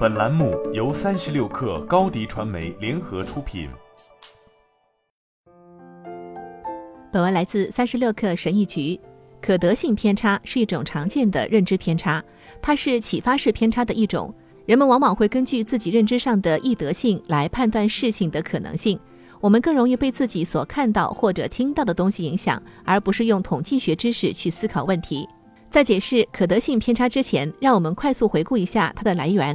本栏目由三十六氪高低传媒联合出品。本文来自三十六氪神译局。可得性偏差是一种常见的认知偏差，它是启发式偏差的一种。人们往往会根据自己认知上的易得性来判断事情的可能性。我们更容易被自己所看到或者听到的东西影响，而不是用统计学知识去思考问题。在解释可得性偏差之前，让我们快速回顾一下它的来源。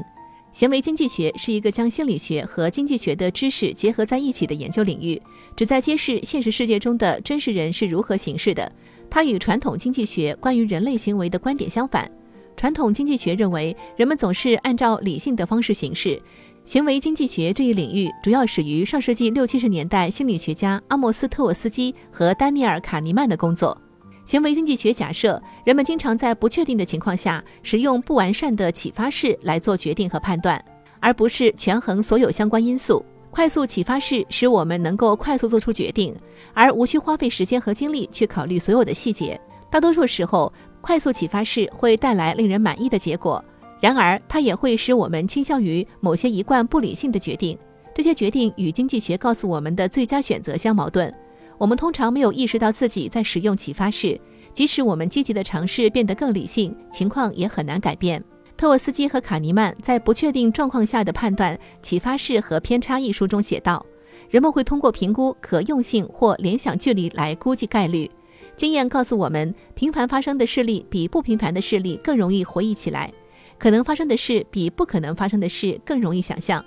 行为经济学是一个将心理学和经济学的知识结合在一起的研究领域，旨在揭示现实世界中的真实人是如何行事的。它与传统经济学关于人类行为的观点相反。传统经济学认为人们总是按照理性的方式行事，行为经济学这一领域主要始于上世纪六七十年代心理学家阿莫斯特沃斯基和丹尼尔卡尼曼的工作。行为经济学假设，人们经常在不确定的情况下使用不完善的启发式来做决定和判断，而不是权衡所有相关因素。快速启发式使我们能够快速做出决定，而无需花费时间和精力去考虑所有的细节。大多数时候，快速启发式会带来令人满意的结果，然而它也会使我们倾向于某些一贯不理性的决定。这些决定与经济学告诉我们的最佳选择相矛盾。我们通常没有意识到自己在使用启发式，即使我们积极的尝试变得更理性，情况也很难改变。特沃斯基和卡尼曼在《不确定状况下的判断：启发式和偏差》一书中写道：人们会通过评估可用性或联想距离来估计概率。经验告诉我们，频繁发生的事例比不频繁的事例更容易回忆起来，可能发生的事比不可能发生的事更容易想象。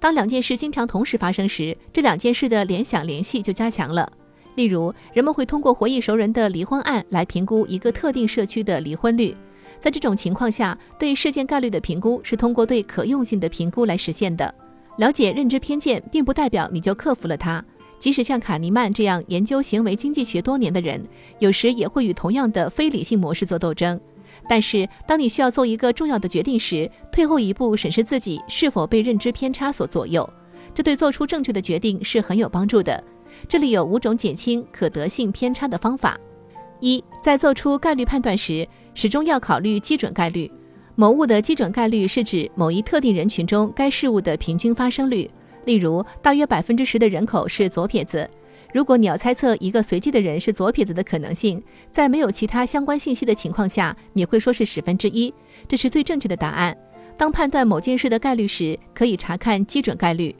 当两件事经常同时发生时，这两件事的联想联系就加强了。例如，人们会通过回忆熟人的离婚案来评估一个特定社区的离婚率。在这种情况下，对事件概率的评估是通过对可用性的评估来实现的。了解认知偏见，并不代表你就克服了它。即使像卡尼曼这样研究行为经济学多年的人，有时也会与同样的非理性模式做斗争。但是，当你需要做一个重要的决定时，退后一步审视自己是否被认知偏差所左右，这对做出正确的决定是很有帮助的。这里有五种减轻可得性偏差的方法：一，在做出概率判断时，始终要考虑基准概率。某物的基准概率是指某一特定人群中该事物的平均发生率。例如，大约百分之十的人口是左撇子。如果你要猜测一个随机的人是左撇子的可能性，在没有其他相关信息的情况下，你会说是十分之一，这是最正确的答案。当判断某件事的概率时，可以查看基准概率。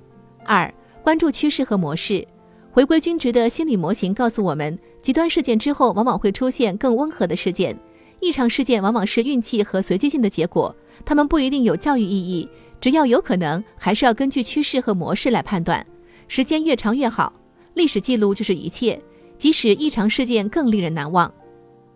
二、关注趋势和模式。回归均值的心理模型告诉我们，极端事件之后往往会出现更温和的事件。异常事件往往是运气和随机性的结果，它们不一定有教育意义。只要有可能，还是要根据趋势和模式来判断。时间越长越好。历史记录就是一切，即使异常事件更令人难忘。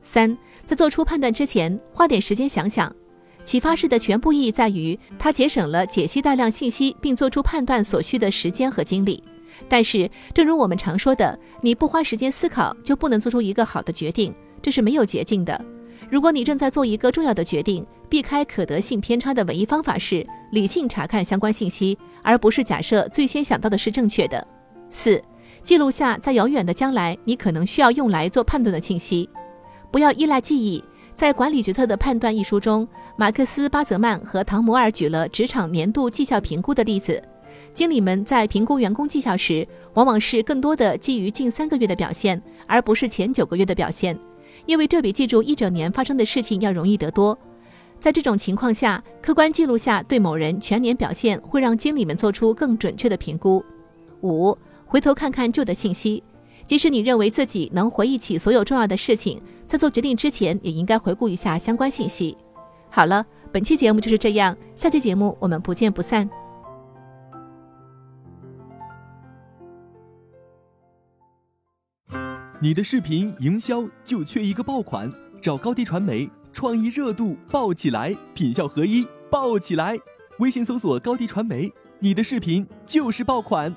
三，在做出判断之前，花点时间想想。启发式的全部意义在于，它节省了解析大量信息并做出判断所需的时间和精力。但是，正如我们常说的，你不花时间思考，就不能做出一个好的决定，这是没有捷径的。如果你正在做一个重要的决定，避开可得性偏差的唯一方法是理性查看相关信息，而不是假设最先想到的是正确的。四。记录下在遥远的将来你可能需要用来做判断的信息，不要依赖记忆。在《管理决策的判断》一书中，马克思·巴泽曼和唐·摩尔举了职场年度绩效评估的例子。经理们在评估员工绩效时，往往是更多的基于近三个月的表现，而不是前九个月的表现，因为这比记住一整年发生的事情要容易得多。在这种情况下，客观记录下对某人全年表现，会让经理们做出更准确的评估。五。回头看看旧的信息，即使你认为自己能回忆起所有重要的事情，在做决定之前，也应该回顾一下相关信息。好了，本期节目就是这样，下期节目我们不见不散。你的视频营销就缺一个爆款，找高低传媒，创意热度爆起来，品效合一爆起来。微信搜索高低传媒，你的视频就是爆款。